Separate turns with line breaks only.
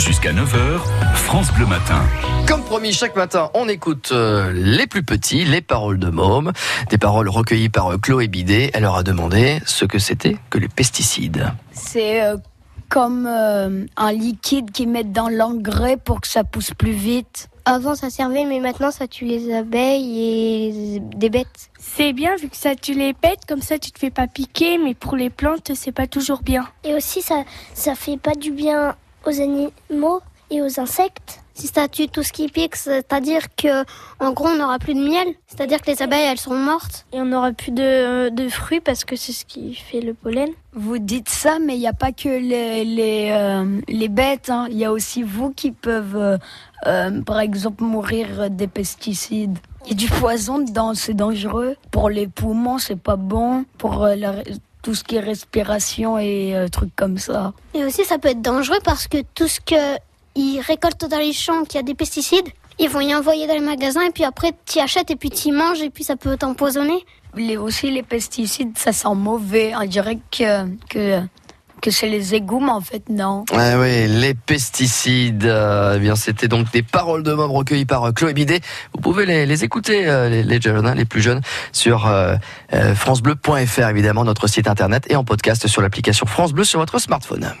Jusqu'à 9h, France Bleu Matin.
Comme promis, chaque matin, on écoute euh, les plus petits, les paroles de Môme, des paroles recueillies par euh, Chloé Bidet. Elle leur a demandé ce que c'était que les pesticides.
C'est euh, comme euh, un liquide qu'ils mettent dans l'engrais pour que ça pousse plus vite.
Avant ça servait, mais maintenant ça tue les abeilles et des bêtes.
C'est bien vu que ça tue les bêtes, comme ça tu te fais pas piquer, mais pour les plantes c'est pas toujours bien.
Et aussi ça, ça fait pas du bien aux animaux et aux insectes. Si ça tue tout ce qui pique, c'est-à-dire que en gros on n'aura plus de miel, c'est-à-dire que les abeilles elles sont mortes.
Et on n'aura plus de, de fruits parce que c'est ce qui fait le pollen.
Vous dites ça, mais il n'y a pas que les, les, euh, les bêtes. hein. Il y a aussi vous qui peuvent, euh, euh, par exemple, mourir des pesticides. Il y a du poison dedans, c'est dangereux. Pour les poumons, c'est pas bon. Pour euh, la- tout ce qui est respiration et euh, trucs comme ça.
Et aussi ça peut être dangereux parce que tout ce que ils récoltent dans les champs qui a des pesticides, ils vont y envoyer dans les magasins et puis après tu achètes et puis tu manges et puis ça peut t'empoisonner.
Les, aussi, les pesticides, ça sent mauvais. On dirait que, que, que c'est les égouts, en fait, non.
Ouais, les pesticides. euh, eh bien, c'était donc des paroles de Môme recueillies par euh, Chloé Bidet. Vous pouvez les, écouter, euh, les, jeunes, hein, les plus jeunes, sur euh, francebleu.fr, évidemment, notre site internet, et en podcast sur l'application France Bleu sur votre smartphone.